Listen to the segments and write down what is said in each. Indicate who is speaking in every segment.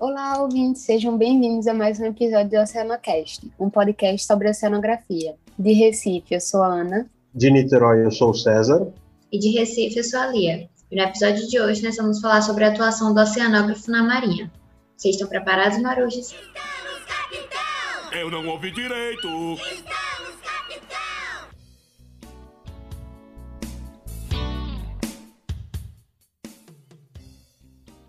Speaker 1: Olá, ouvintes, sejam bem-vindos a mais um episódio do Oceanocast, um podcast sobre oceanografia. De Recife, eu sou a Ana.
Speaker 2: De Niterói, eu sou o César.
Speaker 3: E de Recife, eu sou a Lia. E no episódio de hoje, nós vamos falar sobre a atuação do oceanógrafo na Marinha. Vocês estão preparados, marujas? Estamos, capitão! Eu não ouvi direito! Estamos,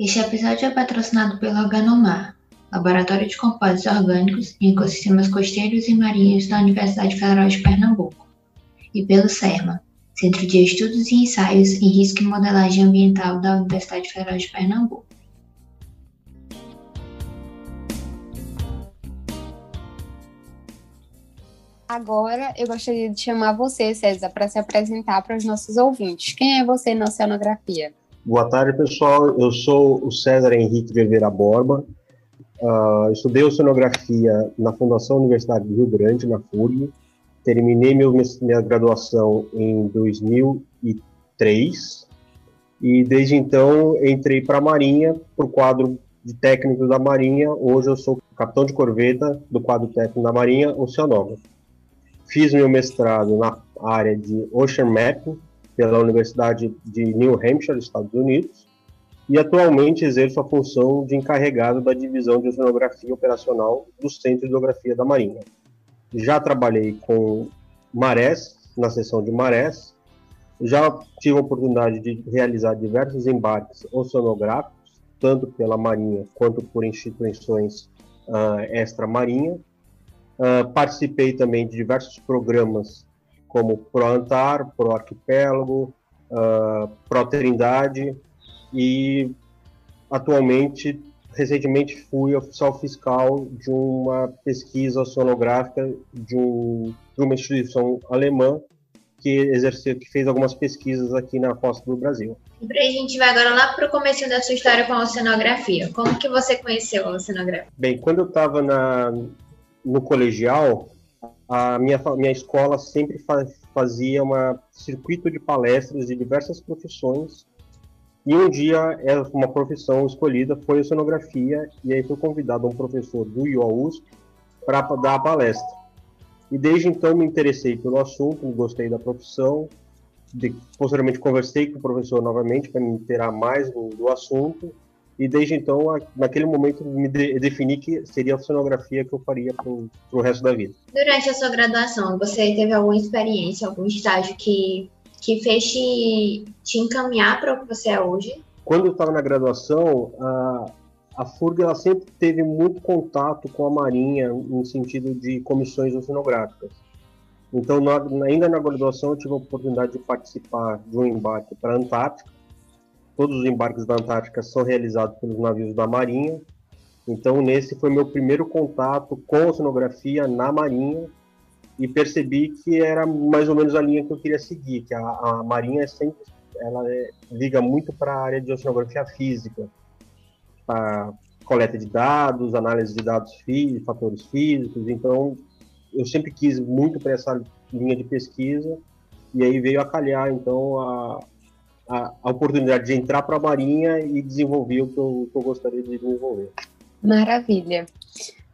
Speaker 3: Este episódio é patrocinado pela Organomar, Laboratório de Compostos Orgânicos em Ecossistemas Costeiros e Marinhos da Universidade Federal de Pernambuco, e pelo CERMA, Centro de Estudos e Ensaios em Risco e Modelagem Ambiental da Universidade Federal de Pernambuco.
Speaker 1: Agora eu gostaria de chamar você, César, para se apresentar para os nossos ouvintes. Quem é você na oceanografia?
Speaker 2: Boa tarde, pessoal. Eu sou o César Henrique de Borba. Uh, estudei oceanografia na Fundação Universidade do Rio Grande, na FURG. Terminei meu, minha graduação em 2003 e desde então entrei para a Marinha, para o quadro de técnico da Marinha. Hoje eu sou capitão de corveta do quadro técnico da Marinha, oceanógrafo. Fiz meu mestrado na área de Ocean Mapping pela Universidade de New Hampshire, Estados Unidos, e atualmente exerço a função de encarregado da divisão de oceanografia operacional do Centro de Hidrografia da Marinha. Já trabalhei com marés, na seção de marés, já tive a oportunidade de realizar diversos embarques oceanográficos, tanto pela Marinha quanto por instituições uh, extra-marinha, Uh, participei também de diversos programas como Pro Antar, Pro Arquipélago, uh, Pro Trindade e atualmente, recentemente fui oficial fiscal de uma pesquisa oceanográfica de, um, de uma instituição alemã que exerceu, que fez algumas pesquisas aqui na costa do Brasil.
Speaker 3: E a gente vai agora lá para o começo da sua história com a oceanografia. Como que você conheceu a oceanografia?
Speaker 2: Bem, quando eu estava no colegial, a minha, minha escola sempre fazia um circuito de palestras de diversas profissões e um dia uma profissão escolhida foi a oceanografia e aí fui convidado um professor do IOUSP para dar a palestra. E desde então me interessei pelo assunto, gostei da profissão. De, posteriormente conversei com o professor novamente para me inteirar mais do, do assunto e desde então, naquele momento, me de, defini que seria a oceanografia que eu faria para o resto da vida.
Speaker 3: Durante a sua graduação, você teve alguma experiência, algum estágio que, que fez te, te encaminhar para o que você é hoje?
Speaker 2: Quando eu estava na graduação, a, a FURG ela sempre teve muito contato com a Marinha no sentido de comissões oceanográficas. Então, na, ainda na graduação, eu tive a oportunidade de participar de um embarque para a Antártica, todos os embarques da Antártica são realizados pelos navios da Marinha. Então, nesse foi meu primeiro contato com oceanografia na Marinha e percebi que era mais ou menos a linha que eu queria seguir, que a, a Marinha é sempre ela é, liga muito para a área de oceanografia física, a coleta de dados, análise de dados físicos, fatores físicos. Então, eu sempre quis muito para essa linha de pesquisa e aí veio a calhar então a, a, a oportunidade de entrar para a Marinha e desenvolver o que eu, que eu gostaria de desenvolver.
Speaker 1: Maravilha.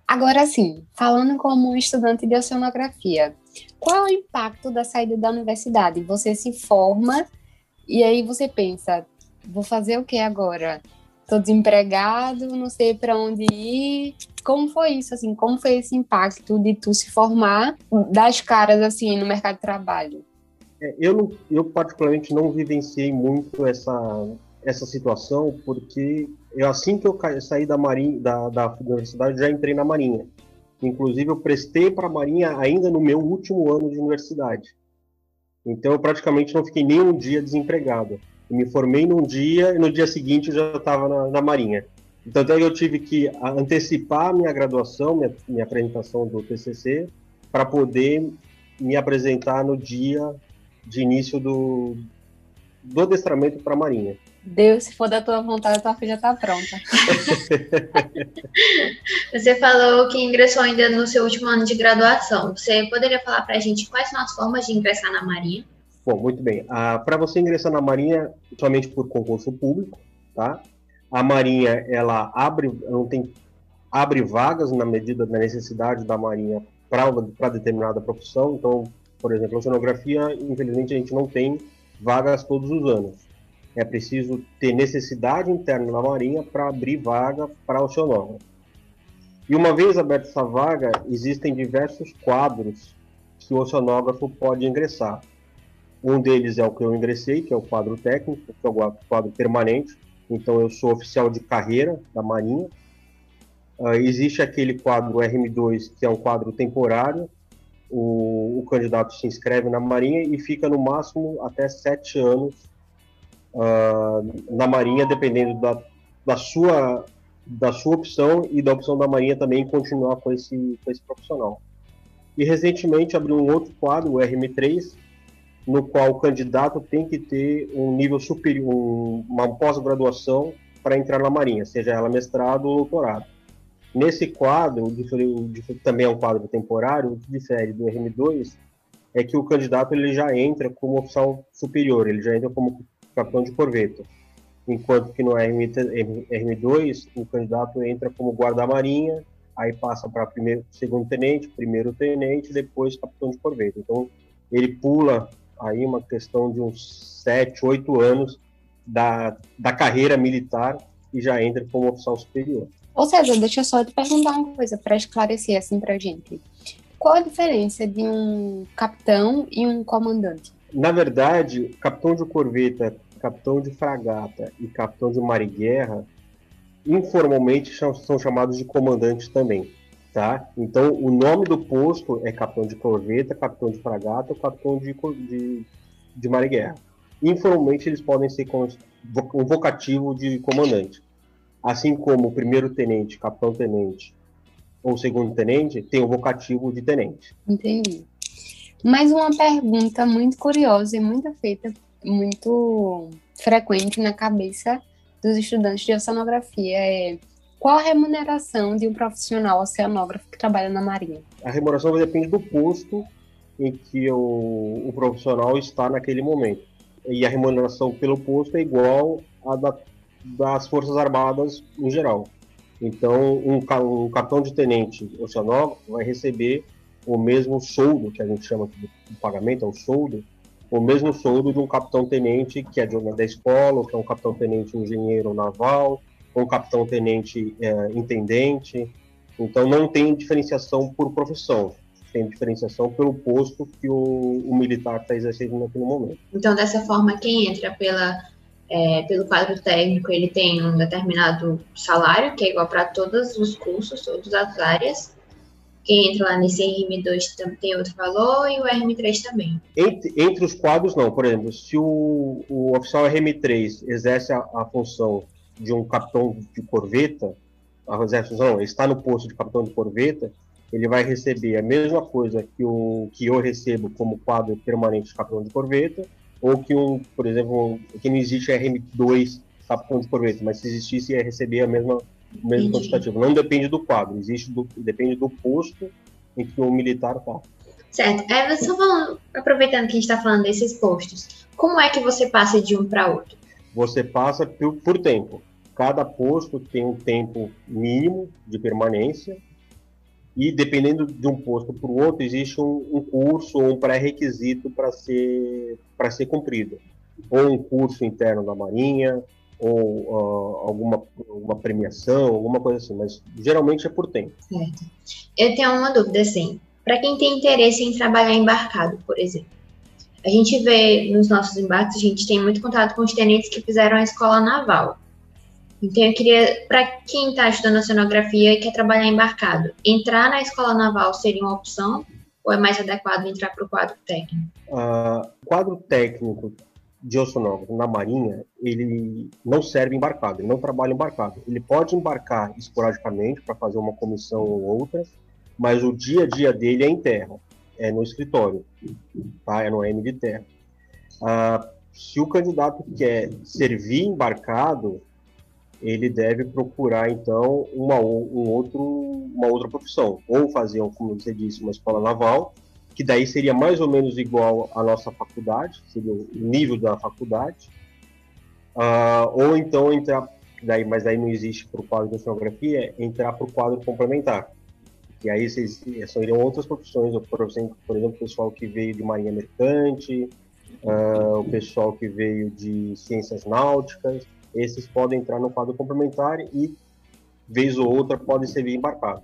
Speaker 1: Agora sim, falando como estudante de oceanografia, qual é o impacto da saída da universidade? Você se forma e aí você pensa, vou fazer o que agora? Estou desempregado, não sei para onde ir. Como foi isso assim? Como foi esse impacto de tu se formar das caras assim no mercado de trabalho?
Speaker 2: É, eu, não, eu particularmente não vivenciei muito essa, essa situação, porque eu, assim que eu saí da, marinha, da, da universidade, já entrei na Marinha. Inclusive, eu prestei para a Marinha ainda no meu último ano de universidade. Então, eu praticamente não fiquei nem um dia desempregado. Eu me formei num dia e no dia seguinte eu já estava na, na, Marinha. Então, até eu tive que antecipar minha graduação, minha, minha apresentação do TCC, para poder me apresentar no dia de início do, do adestramento para a Marinha.
Speaker 1: Deus, se for da tua vontade, a tua filha está pronta.
Speaker 3: Você falou que ingressou ainda no seu último ano de graduação. Você poderia falar para a gente quais são as formas de ingressar na Marinha?
Speaker 2: Bom, muito bem. Ah, para você ingressar na Marinha, somente por concurso público, tá? A Marinha, ela abre, não tem, abre vagas na medida da necessidade da Marinha para determinada profissão. Então, por exemplo, oceanografia, infelizmente, a gente não tem vagas todos os anos. É preciso ter necessidade interna na Marinha para abrir vaga para oceanógrafo. E uma vez aberta essa vaga, existem diversos quadros que o oceanógrafo pode ingressar. Um deles é o que eu ingressei, que é o quadro técnico, que é o quadro permanente. Então, eu sou oficial de carreira da Marinha. Uh, existe aquele quadro RM2, que é um quadro temporário. O, o, candidato se inscreve na Marinha e fica no máximo até sete anos uh, na Marinha, dependendo da, da sua da sua opção e da opção da Marinha também continuar com esse, com esse profissional. E recentemente abriu um outro quadro, o RM3, no qual o candidato tem que ter um nível superior, uma pós-graduação para entrar na Marinha, seja ela mestrado ou doutorado. Nesse quadro, também é um quadro temporário, o que difere do RM2 é que o candidato ele já entra como oficial superior, ele já entra como capitão de corveta enquanto que no RM2 o candidato entra como guarda-marinha, aí passa para primeiro, segundo tenente, primeiro tenente, depois capitão de corveta. Então ele pula aí uma questão de uns sete, oito anos da, da carreira militar e já entra como oficial superior.
Speaker 1: Ou seja, deixa eu só te perguntar uma coisa para esclarecer assim para gente. Qual a diferença de um capitão e um comandante?
Speaker 2: Na verdade, capitão de corveta capitão de fragata e capitão de mar e guerra, informalmente são chamados de comandantes também, tá? Então, o nome do posto é capitão de corveta, capitão de fragata, capitão de, de, de mar e guerra. Informalmente, eles podem ser um vocativo de comandante. Assim como o primeiro tenente, capitão tenente ou segundo tenente, tem o vocativo de tenente.
Speaker 1: Entendi. Mais uma pergunta muito curiosa e muito feita muito frequente na cabeça dos estudantes de oceanografia é qual a remuneração de um profissional oceanógrafo que trabalha na Marinha?
Speaker 2: A remuneração vai depender do posto em que o, o profissional está naquele momento. E a remuneração pelo posto é igual à da, das Forças Armadas em geral. Então, um, um capitão de tenente oceanógrafo vai receber o mesmo soldo, que a gente chama de pagamento, é o soldo, o mesmo soldo de um capitão-tenente que é de uma da escola, ou que é um capitão-tenente engenheiro naval, ou um capitão-tenente é, intendente. Então não tem diferenciação por profissão, tem diferenciação pelo posto que o, o militar está exercendo naquele momento.
Speaker 3: Então dessa forma quem entra pela é, pelo quadro técnico ele tem um determinado salário que é igual para todos os cursos, todas as áreas quem entra lá nesse RM2 tem outro valor e o RM3 também.
Speaker 2: Entre, entre os quadros, não. Por exemplo, se o, o oficial RM3 exerce a, a função de um capitão de corveta, a exerce, não, está no posto de capitão de corveta, ele vai receber a mesma coisa que, o, que eu recebo como quadro permanente de capitão de corveta, ou que um, por exemplo, que não existe RM2 capitão de corveta, mas se existisse ia receber a mesma o mesmo quantitativo. Não depende do quadro, existe do, depende do posto em que o militar está.
Speaker 3: Certo. É, só falando, aproveitando que a gente está falando desses postos, como é que você passa de um para outro?
Speaker 2: Você passa por, por tempo. Cada posto tem um tempo mínimo de permanência e dependendo de um posto para o outro existe um, um curso ou um pré-requisito para ser para ser cumprido ou um curso interno da Marinha ou uh, alguma, alguma premiação, alguma coisa assim, mas geralmente é por tempo.
Speaker 3: Certo. Eu tenho uma dúvida, assim, para quem tem interesse em trabalhar embarcado, por exemplo. A gente vê nos nossos embarques, a gente tem muito contato com os tenentes que fizeram a escola naval. Então, eu queria, para quem está estudando oceanografia e quer trabalhar embarcado, entrar na escola naval seria uma opção ou é mais adequado entrar para o quadro técnico?
Speaker 2: Uh, quadro técnico de oceanógrafo na marinha, ele não serve embarcado, ele não trabalha embarcado. Ele pode embarcar esporadicamente para fazer uma comissão ou outra, mas o dia a dia dele é em terra, é no escritório, tá? é no M de terra. Ah, se o candidato quer servir embarcado, ele deve procurar então uma, um outro, uma outra profissão, ou fazer, como você disse, uma escola naval, que daí seria mais ou menos igual à nossa faculdade, seria o nível da faculdade, uh, ou então entrar daí, mas daí não existe para o quadro de oceanografia, entrar para o quadro complementar. E aí seriam outras profissões, por exemplo, o pessoal que veio de marinha mercante, uh, o pessoal que veio de ciências náuticas, esses podem entrar no quadro complementar e, vez ou outra, podem servir embarcado.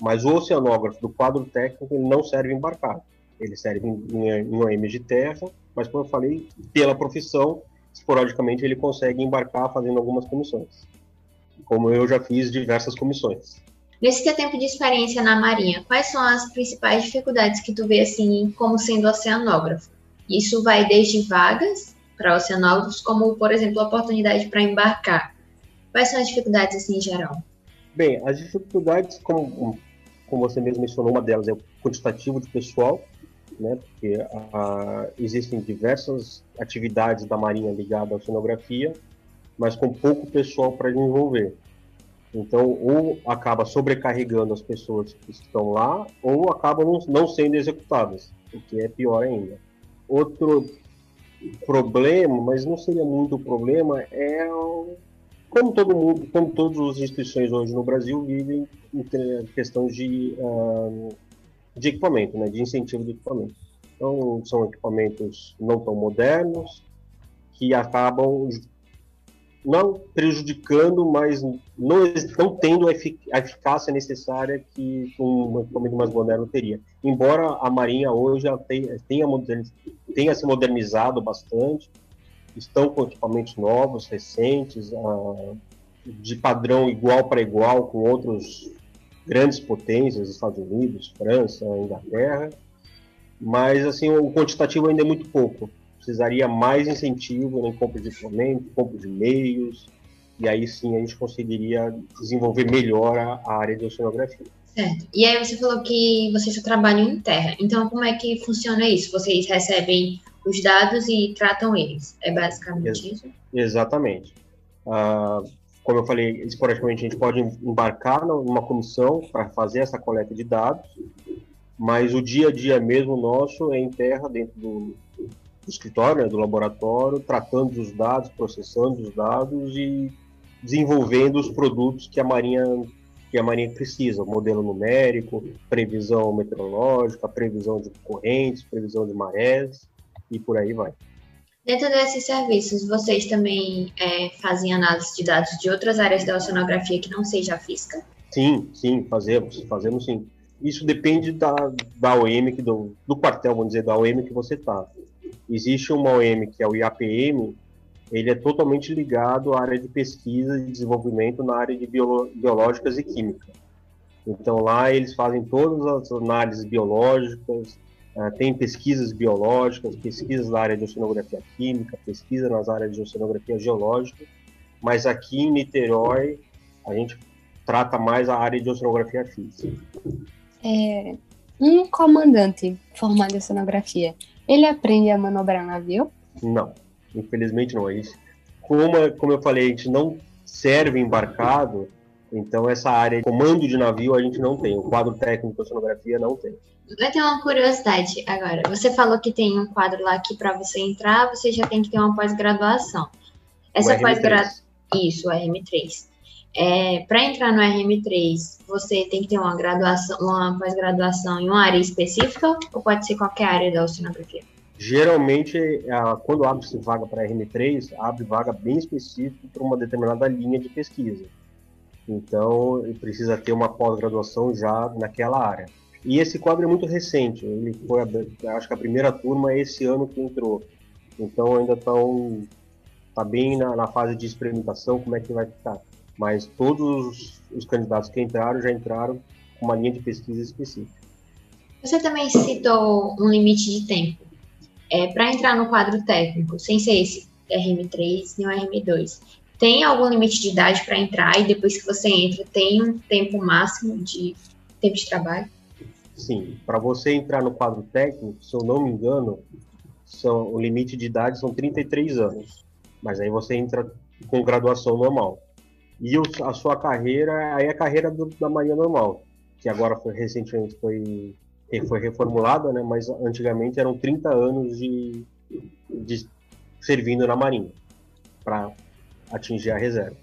Speaker 2: Mas o oceanógrafo do quadro técnico ele não serve embarcado. Ele serve em, em, em OM de terra, mas, como eu falei, pela profissão, esporadicamente ele consegue embarcar fazendo algumas comissões. Como eu já fiz diversas comissões.
Speaker 3: Nesse teu tempo de experiência na Marinha, quais são as principais dificuldades que tu vê assim como sendo oceanógrafo? Isso vai desde vagas para oceanógrafos, como por exemplo a oportunidade para embarcar. Quais são as dificuldades assim em geral?
Speaker 2: Bem, as dificuldades, como, como você mesmo mencionou, uma delas é o quantitativo de pessoal, né? Porque uh, existem diversas atividades da Marinha ligadas à oceanografia, mas com pouco pessoal para desenvolver. Então, ou acaba sobrecarregando as pessoas que estão lá, ou acabam não sendo executadas, o que é pior ainda. Outro problema, mas não seria muito problema, é como todo mundo, como todas as instituições hoje no Brasil vivem em questões de uh, de equipamento, né, de incentivo de equipamento. Então, são equipamentos não tão modernos, que acabam não prejudicando, mas não estão tendo a, eficácia necessária que um equipamento mais moderno teria. Embora a Marinha hoje tenha, tenha, se modernizado bastante, estão com equipamentos novos, recentes, uh, de padrão igual para igual com outros grandes potências, Estados Unidos, França, Inglaterra, mas assim o quantitativo ainda é muito pouco. Precisaria mais incentivo em compra de equipamento, compra de meios, e aí sim a gente conseguiria desenvolver melhor a, a área de oceanografia.
Speaker 3: Certo. E aí você falou que vocês só trabalham em terra. Então como é que funciona isso? Vocês recebem os dados e tratam eles? É basicamente Ex isso?
Speaker 2: Exatamente. Uh, como eu falei, esporadicamente a gente pode embarcar numa comissão para fazer essa coleta de dados, mas o dia a dia mesmo nosso é em terra, dentro do, do escritório, né, do laboratório, tratando os dados, processando os dados e desenvolvendo os produtos que a Marinha que a Marinha precisa, modelo numérico, previsão meteorológica, previsão de correntes, previsão de marés e por aí vai.
Speaker 3: Dentro desses serviços, vocês também é, fazem análise de dados de outras áreas da oceanografia que não seja a física?
Speaker 2: Sim, sim, fazemos, fazemos sim. Isso depende da, da OM, que do, do quartel, vamos dizer, da OM que você está. Existe uma OM que é o IAPM, ele é totalmente ligado à área de pesquisa e desenvolvimento na área de biolo, biológicas e química. Então lá eles fazem todas as análises biológicas, Uh, tem pesquisas biológicas, pesquisas na área de oceanografia química, pesquisa nas áreas de oceanografia geológica, mas aqui em Niterói a gente trata mais a área de oceanografia física.
Speaker 1: É, um comandante formado em oceanografia, ele aprende a manobrar navio?
Speaker 2: Não, infelizmente não. Isso, como, como eu falei, a gente não serve embarcado, então essa área de comando de navio a gente não tem. O quadro técnico de oceanografia não tem.
Speaker 3: Vai ter uma curiosidade agora. Você falou que tem um quadro lá que para você entrar, você já tem que ter uma pós-graduação. Essa pós-graduação. Isso, o RM3. É, para entrar no RM3, você tem que ter uma graduação, uma pós-graduação em uma área específica ou pode ser qualquer área da oceanografia?
Speaker 2: Geralmente, quando abre-se vaga para RM3, abre vaga bem específica para uma determinada linha de pesquisa. Então, precisa ter uma pós-graduação já naquela área. E esse quadro é muito recente, ele foi, acho que a primeira turma é esse ano que entrou. Então ainda estão tá bem na, na, fase de experimentação como é que vai ficar. Mas todos os, os candidatos que entraram já entraram com uma linha de pesquisa específica.
Speaker 3: Você também citou um limite de tempo. É, Para entrar no quadro técnico, sem ser esse RM3 nem o RM2, tem algum limite de idade para entrar e depois que você entra, tem um tempo máximo de tempo de trabalho?
Speaker 2: Sim, para você entrar no quadro técnico, se eu não me engano, são, o limite de idade são 33 anos. Mas aí você entra com graduação normal. E o, a sua carreira, aí a carreira do, da Marinha Normal, que agora foi recentemente foi, foi reformulada, né? mas antigamente eram 30 anos de, de servindo na Marinha para atingir a reserva.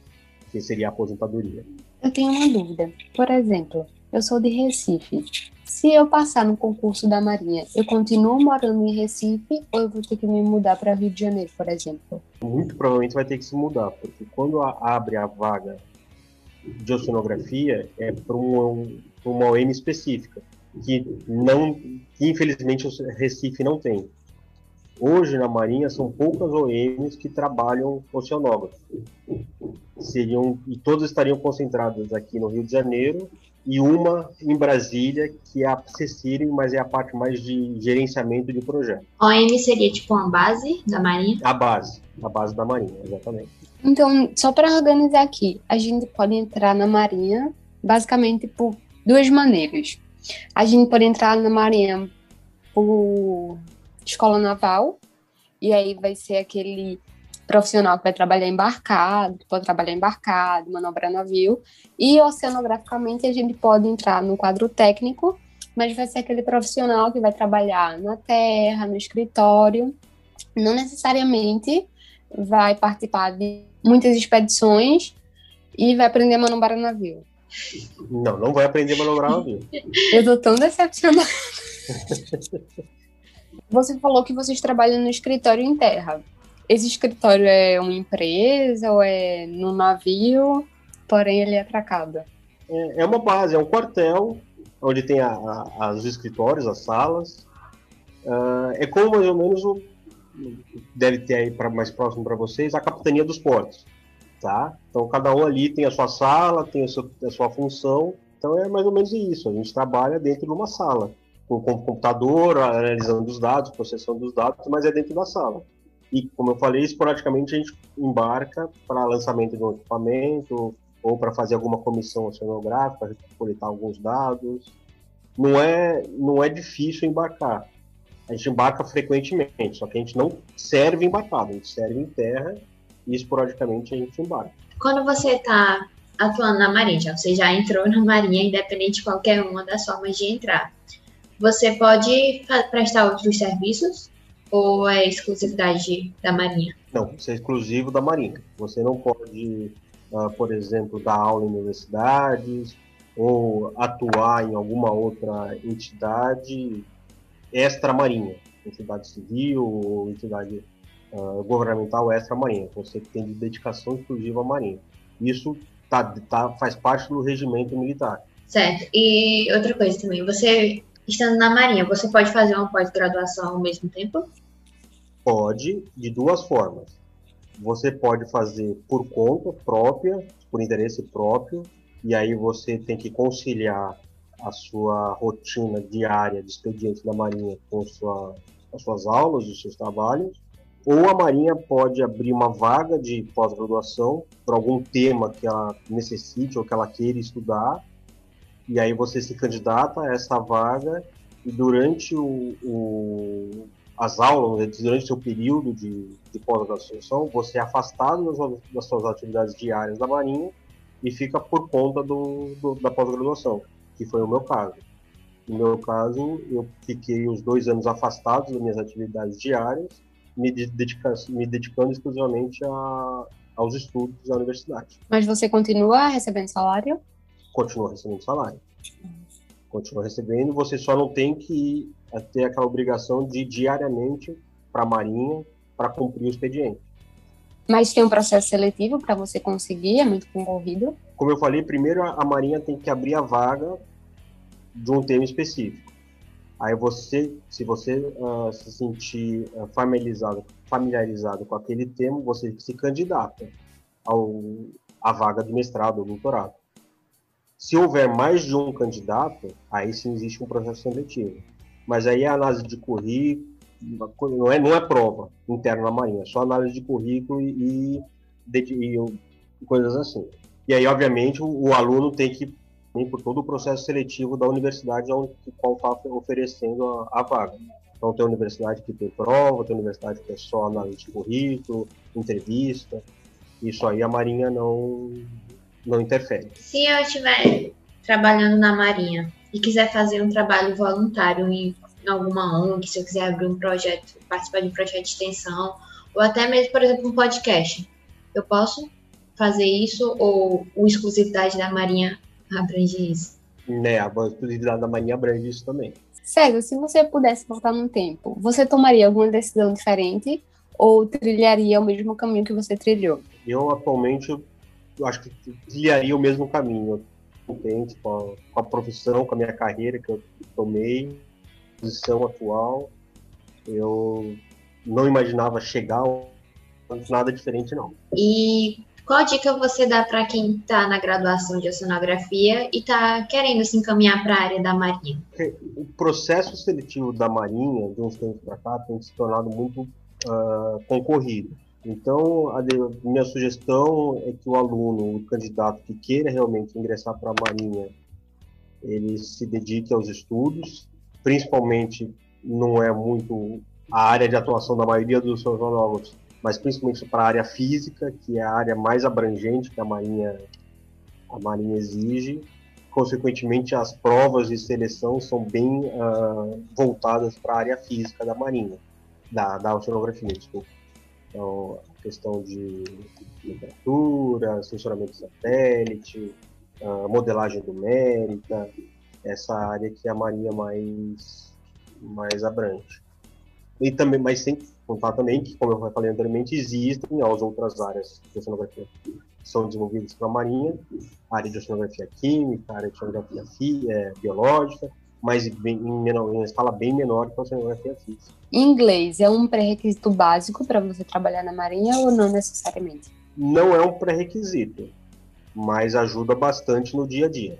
Speaker 2: que seria a aposentadoria.
Speaker 1: Eu tenho uma dúvida. Por exemplo, eu sou de Recife. Se eu passar no concurso da Marinha, eu continuo morando em Recife ou eu vou ter que me mudar para Rio de Janeiro, por exemplo?
Speaker 2: Muito provavelmente vai ter que se mudar, porque quando abre a vaga de oceanografia é para uma, uma OM específica, que não, que infelizmente o Recife não tem. Hoje na Marinha são poucas OMs que trabalham oceanógrafo. Seriam e todas estariam concentradas aqui no Rio de Janeiro e uma em Brasília, que é a Cecília, mas é a parte mais de gerenciamento de projeto.
Speaker 3: OM seria tipo uma base da Marinha?
Speaker 2: A base, a base da Marinha, exatamente.
Speaker 1: Então, só para organizar aqui, a gente pode entrar na Marinha basicamente por duas maneiras. A gente pode entrar na Marinha por escola naval, e aí vai ser aquele profissional que vai trabalhar embarcado, que pode trabalhar embarcado, manobrar navio, e oceanograficamente a gente pode entrar no quadro técnico, mas vai ser aquele profissional que vai trabalhar na terra, no escritório, não necessariamente vai participar de muitas expedições e vai aprender a manobrar navio.
Speaker 2: Não, não vai aprender a manobrar navio.
Speaker 1: Eu tô tão decepcionada. Você falou que vocês trabalham no escritório em terra. Esse escritório é uma empresa ou é no navio, porém ele é atracado?
Speaker 2: É, é uma base, é um quartel onde tem a, a, os escritórios, as salas. Uh, é como mais ou menos o, deve ter aí para mais próximo para vocês a capitania dos portos, tá? Então cada um ali tem a sua sala, tem a sua, a sua função. Então é mais ou menos isso. A gente trabalha dentro de uma sala com o computador, analisando os dados, processando os dados, mas é dentro da sala. E, como eu falei, esporadicamente a gente embarca para lançamento de um equipamento ou para fazer alguma comissão oceanográfica, coletar alguns dados. Não é, não é difícil embarcar. A gente embarca frequentemente, só que a gente não serve embarcado, a gente serve em terra e esporadicamente a gente embarca.
Speaker 3: Quando você está atuando na Marinha, você já entrou na Marinha, independente de qualquer uma das formas de entrar. Você pode prestar outros serviços ou é exclusividade da Marinha?
Speaker 2: Não, isso é exclusivo da Marinha. Você não pode, uh, por exemplo, dar aula em universidades ou atuar em alguma outra entidade extra-marinha, entidade civil ou entidade uh, governamental extra-marinha. Você tem de dedicação exclusiva à Marinha. Isso tá, tá, faz parte do regimento militar.
Speaker 3: Certo. E outra coisa também, você estando na Marinha, você pode fazer uma pós-graduação ao mesmo tempo?
Speaker 2: Pode, de duas formas. Você pode fazer por conta própria, por interesse próprio, e aí você tem que conciliar a sua rotina diária de expediente da Marinha com sua, as suas aulas, os seus trabalhos. Ou a Marinha pode abrir uma vaga de pós-graduação para algum tema que ela necessite ou que ela queira estudar, e aí você se candidata a essa vaga e durante o, o as aulas, né, durante seu período de, de pós-graduação, você é afastado das, das, suas atividades diárias da Marinha e fica por conta do, do, da pós-graduação, que foi o meu caso. No meu caso, eu fiquei os dois anos afastado das minhas atividades diárias, me, dedica, me dedicando exclusivamente a, aos estudos da universidade.
Speaker 1: Mas você continua recebendo salário?
Speaker 2: Continua recebendo salário. Continua recebendo, você só não tem que ter aquela obrigação de ir diariamente para a Marinha para cumprir o expediente.
Speaker 1: Mas tem um processo seletivo para você conseguir, é muito concorrido?
Speaker 2: Como eu falei, primeiro a Marinha tem que abrir a vaga de um tema específico. Aí você, se você uh, se sentir uh, familiarizado, familiarizado com aquele tema, você se candidata ao, à vaga de mestrado ou doutorado. Se houver mais de um candidato, aí sim existe um processo seletivo. Mas aí a análise de currículo, não é, não é prova interna na Marinha, é só análise de currículo e, e, e coisas assim. E aí, obviamente, o, o, aluno tem que ir por todo o processo seletivo da universidade onde qual está oferecendo a, a vaga. Então, tem universidade que tem prova, tem universidade que é só análise de currículo, entrevista. Isso aí a Marinha não, não interfere.
Speaker 3: Se eu estiver trabalhando na Marinha e quiser fazer um trabalho voluntário em, alguma ONG, se eu quiser abrir um projeto, participar de um projeto de extensão, ou até mesmo, por exemplo, um podcast, eu posso fazer isso ou a exclusividade da Marinha abrange isso?
Speaker 2: Né, a exclusividade da Marinha abrange isso também.
Speaker 1: César, se você pudesse voltar no tempo, você tomaria alguma decisão diferente ou trilharia o mesmo caminho que você trilhou?
Speaker 2: Eu, atualmente, acho que trilharia o mesmo caminho. Contente com a, com a profissão, com a minha carreira que eu tomei, posição atual. Eu não imaginava chegar nada diferente, não.
Speaker 3: E qual dica você dá para quem está na graduação de oceanografia e está querendo se encaminhar para a área da Marinha?
Speaker 2: O processo seletivo da Marinha, de uns tempos para cá, tem se tornado muito uh, concorrido. Então, a minha sugestão é que o aluno, o candidato que queira realmente ingressar para a Marinha, ele se dedique aos estudos, principalmente não é muito a área de atuação da maioria dos oceanólogos mas principalmente para a área física, que é a área mais abrangente que a Marinha, a Marinha exige. Consequentemente, as provas de seleção são bem uh, voltadas para a área física da Marinha, da, da oceanografia, desculpa. Então, a questão de temperatura, sensoramento satélite, uh, modelagem numérica, essa área que a Marinha mais, mais abrange. E também, mas sem contar também que, como eu falei anteriormente, existem as outras áreas de oceanografia que são desenvolvidas pela Marinha, a área de oceanografia química, a área de oceanografia é, biológica, mas bem, em, menor, em escala bem menor que a oceanografia física.
Speaker 1: Inglês é um pré-requisito básico para você trabalhar na Marinha ou não necessariamente?
Speaker 2: Não é um pré-requisito, mas ajuda bastante no dia a dia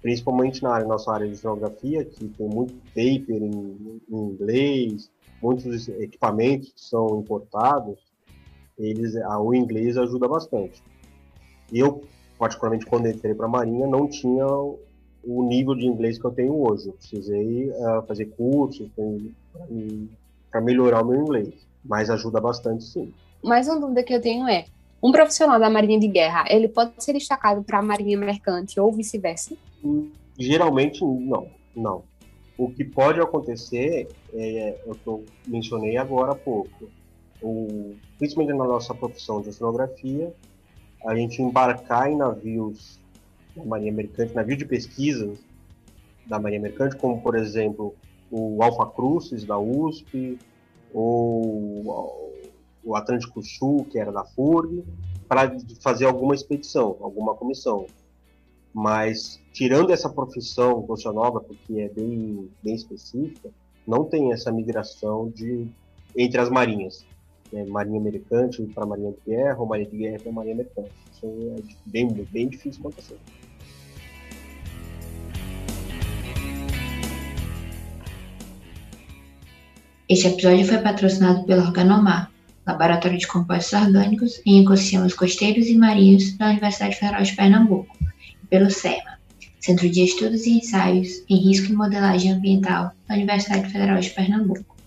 Speaker 2: principalmente na área, nossa área de oceanografia, que tem muito paper em, em inglês, muitos equipamentos que são importados, eles, o inglês ajuda bastante. Eu, particularmente, quando entrei para a Marinha, não tinha o nível de inglês que eu tenho hoje. Eu precisei uh, fazer cursos para melhorar o meu inglês, mas ajuda bastante, sim.
Speaker 1: Mais uma dúvida que eu tenho é, um profissional da Marinha de Guerra, ele pode ser destacado para a Marinha Mercante ou vice-versa?
Speaker 2: Geralmente, não. Não. O que pode acontecer, é, eu tô, mencionei agora há pouco, o, principalmente na nossa profissão de oceanografia, a gente embarcar em navios da Marinha Mercante, navio de pesquisa da Marinha Mercante, como por exemplo o Alfa Crucis da USP, ou o Atlântico Sul, que era da FURG, para fazer alguma expedição, alguma comissão. Mas, tirando essa profissão nova, porque é bem, bem específica, não tem essa migração de, entre as marinhas. Né? Marinha Americante para Marinha de Guerra, ou Marinha de Guerra para Marinha Americana. Isso é bem, bem difícil acontecer.
Speaker 3: Este episódio foi patrocinado pelo Organomar, Laboratório de Compostos Orgânicos em Ecossistemas Costeiros e Marinhos da Universidade Federal de Pernambuco pelo SEMA, Centro de Estudos e Ensaios em Risco e Modelagem Ambiental da Universidade Federal de Pernambuco.